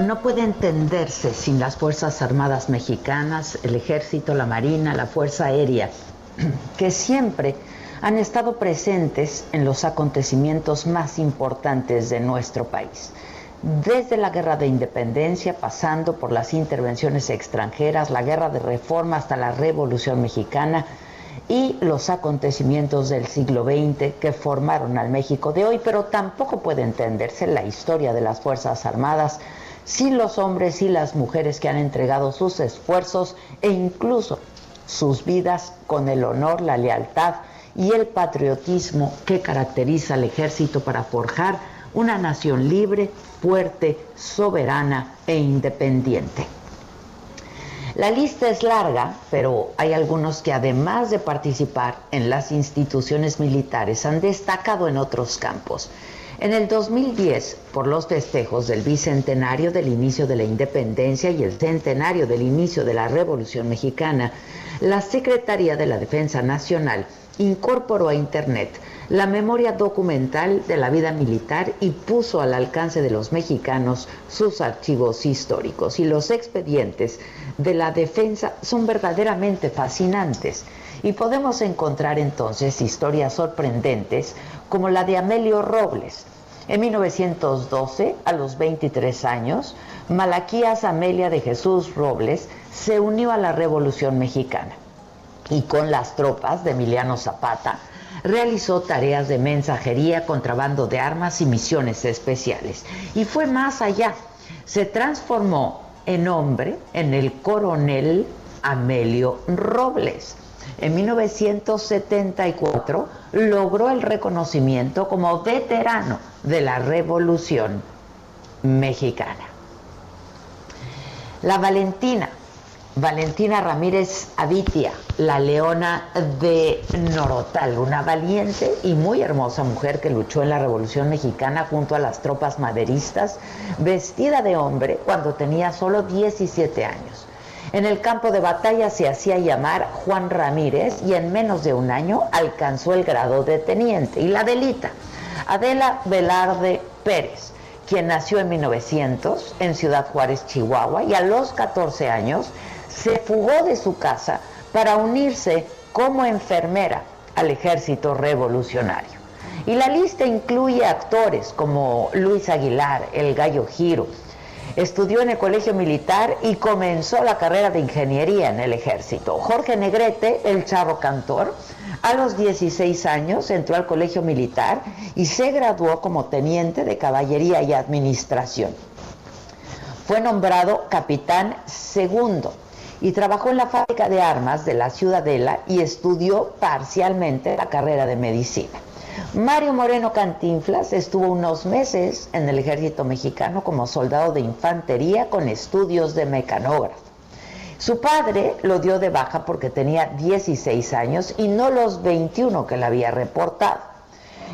No puede entenderse sin las Fuerzas Armadas mexicanas, el Ejército, la Marina, la Fuerza Aérea, que siempre han estado presentes en los acontecimientos más importantes de nuestro país. Desde la guerra de independencia, pasando por las intervenciones extranjeras, la guerra de reforma hasta la revolución mexicana y los acontecimientos del siglo XX que formaron al México de hoy, pero tampoco puede entenderse la historia de las Fuerzas Armadas sin los hombres y las mujeres que han entregado sus esfuerzos e incluso sus vidas con el honor, la lealtad y el patriotismo que caracteriza al ejército para forjar una nación libre, fuerte, soberana e independiente. La lista es larga, pero hay algunos que además de participar en las instituciones militares han destacado en otros campos. En el 2010, por los festejos del bicentenario del inicio de la independencia y el centenario del inicio de la Revolución Mexicana, la Secretaría de la Defensa Nacional incorporó a Internet la memoria documental de la vida militar y puso al alcance de los mexicanos sus archivos históricos. Y los expedientes de la defensa son verdaderamente fascinantes. Y podemos encontrar entonces historias sorprendentes como la de Amelio Robles. En 1912, a los 23 años, Malaquías Amelia de Jesús Robles se unió a la Revolución Mexicana y con las tropas de Emiliano Zapata realizó tareas de mensajería, contrabando de armas y misiones especiales. Y fue más allá, se transformó en hombre en el coronel Amelio Robles en 1974 logró el reconocimiento como veterano de la Revolución Mexicana. La Valentina, Valentina Ramírez Avitia, la leona de Norotal, una valiente y muy hermosa mujer que luchó en la Revolución Mexicana junto a las tropas maderistas, vestida de hombre cuando tenía solo 17 años. En el campo de batalla se hacía llamar Juan Ramírez y en menos de un año alcanzó el grado de teniente. Y la delita, Adela Velarde Pérez, quien nació en 1900 en Ciudad Juárez, Chihuahua, y a los 14 años se fugó de su casa para unirse como enfermera al ejército revolucionario. Y la lista incluye actores como Luis Aguilar, El Gallo Giro, Estudió en el Colegio Militar y comenzó la carrera de ingeniería en el ejército. Jorge Negrete, el charro cantor, a los 16 años entró al Colegio Militar y se graduó como teniente de caballería y administración. Fue nombrado capitán segundo y trabajó en la fábrica de armas de la Ciudadela y estudió parcialmente la carrera de medicina. Mario Moreno Cantinflas estuvo unos meses en el ejército mexicano como soldado de infantería con estudios de mecanógrafo. Su padre lo dio de baja porque tenía 16 años y no los 21 que le había reportado.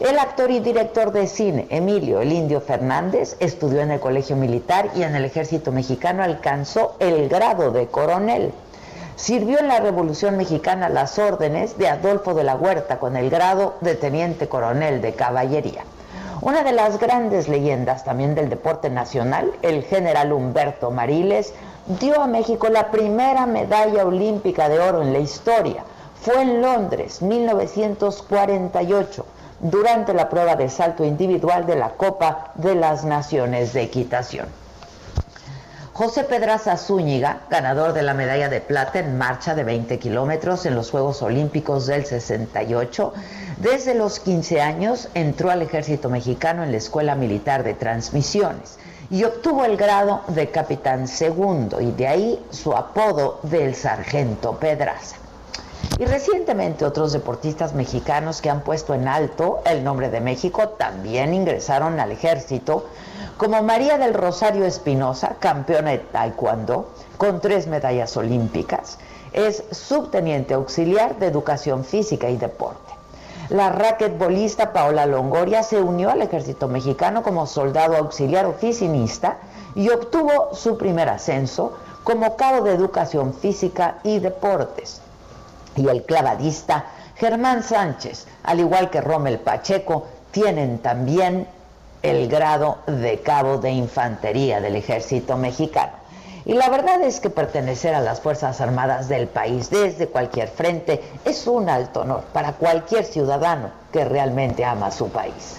El actor y director de cine Emilio El Indio Fernández estudió en el Colegio Militar y en el Ejército Mexicano alcanzó el grado de coronel. Sirvió en la Revolución Mexicana las órdenes de Adolfo de la Huerta con el grado de teniente coronel de caballería. Una de las grandes leyendas también del deporte nacional, el general Humberto Mariles, dio a México la primera medalla olímpica de oro en la historia. Fue en Londres, 1948, durante la prueba de salto individual de la Copa de las Naciones de Equitación. José Pedraza Zúñiga, ganador de la medalla de plata en marcha de 20 kilómetros en los Juegos Olímpicos del 68, desde los 15 años entró al ejército mexicano en la Escuela Militar de Transmisiones y obtuvo el grado de capitán segundo y de ahí su apodo del sargento Pedraza. Y recientemente otros deportistas mexicanos que han puesto en alto el nombre de México también ingresaron al ejército, como María del Rosario Espinosa, campeona de taekwondo, con tres medallas olímpicas, es subteniente auxiliar de educación física y deporte. La raquetbolista Paola Longoria se unió al ejército mexicano como soldado auxiliar oficinista y obtuvo su primer ascenso como cabo de educación física y deportes. Y el clavadista Germán Sánchez, al igual que Rommel Pacheco, tienen también el grado de cabo de infantería del ejército mexicano. Y la verdad es que pertenecer a las Fuerzas Armadas del país desde cualquier frente es un alto honor para cualquier ciudadano que realmente ama su país.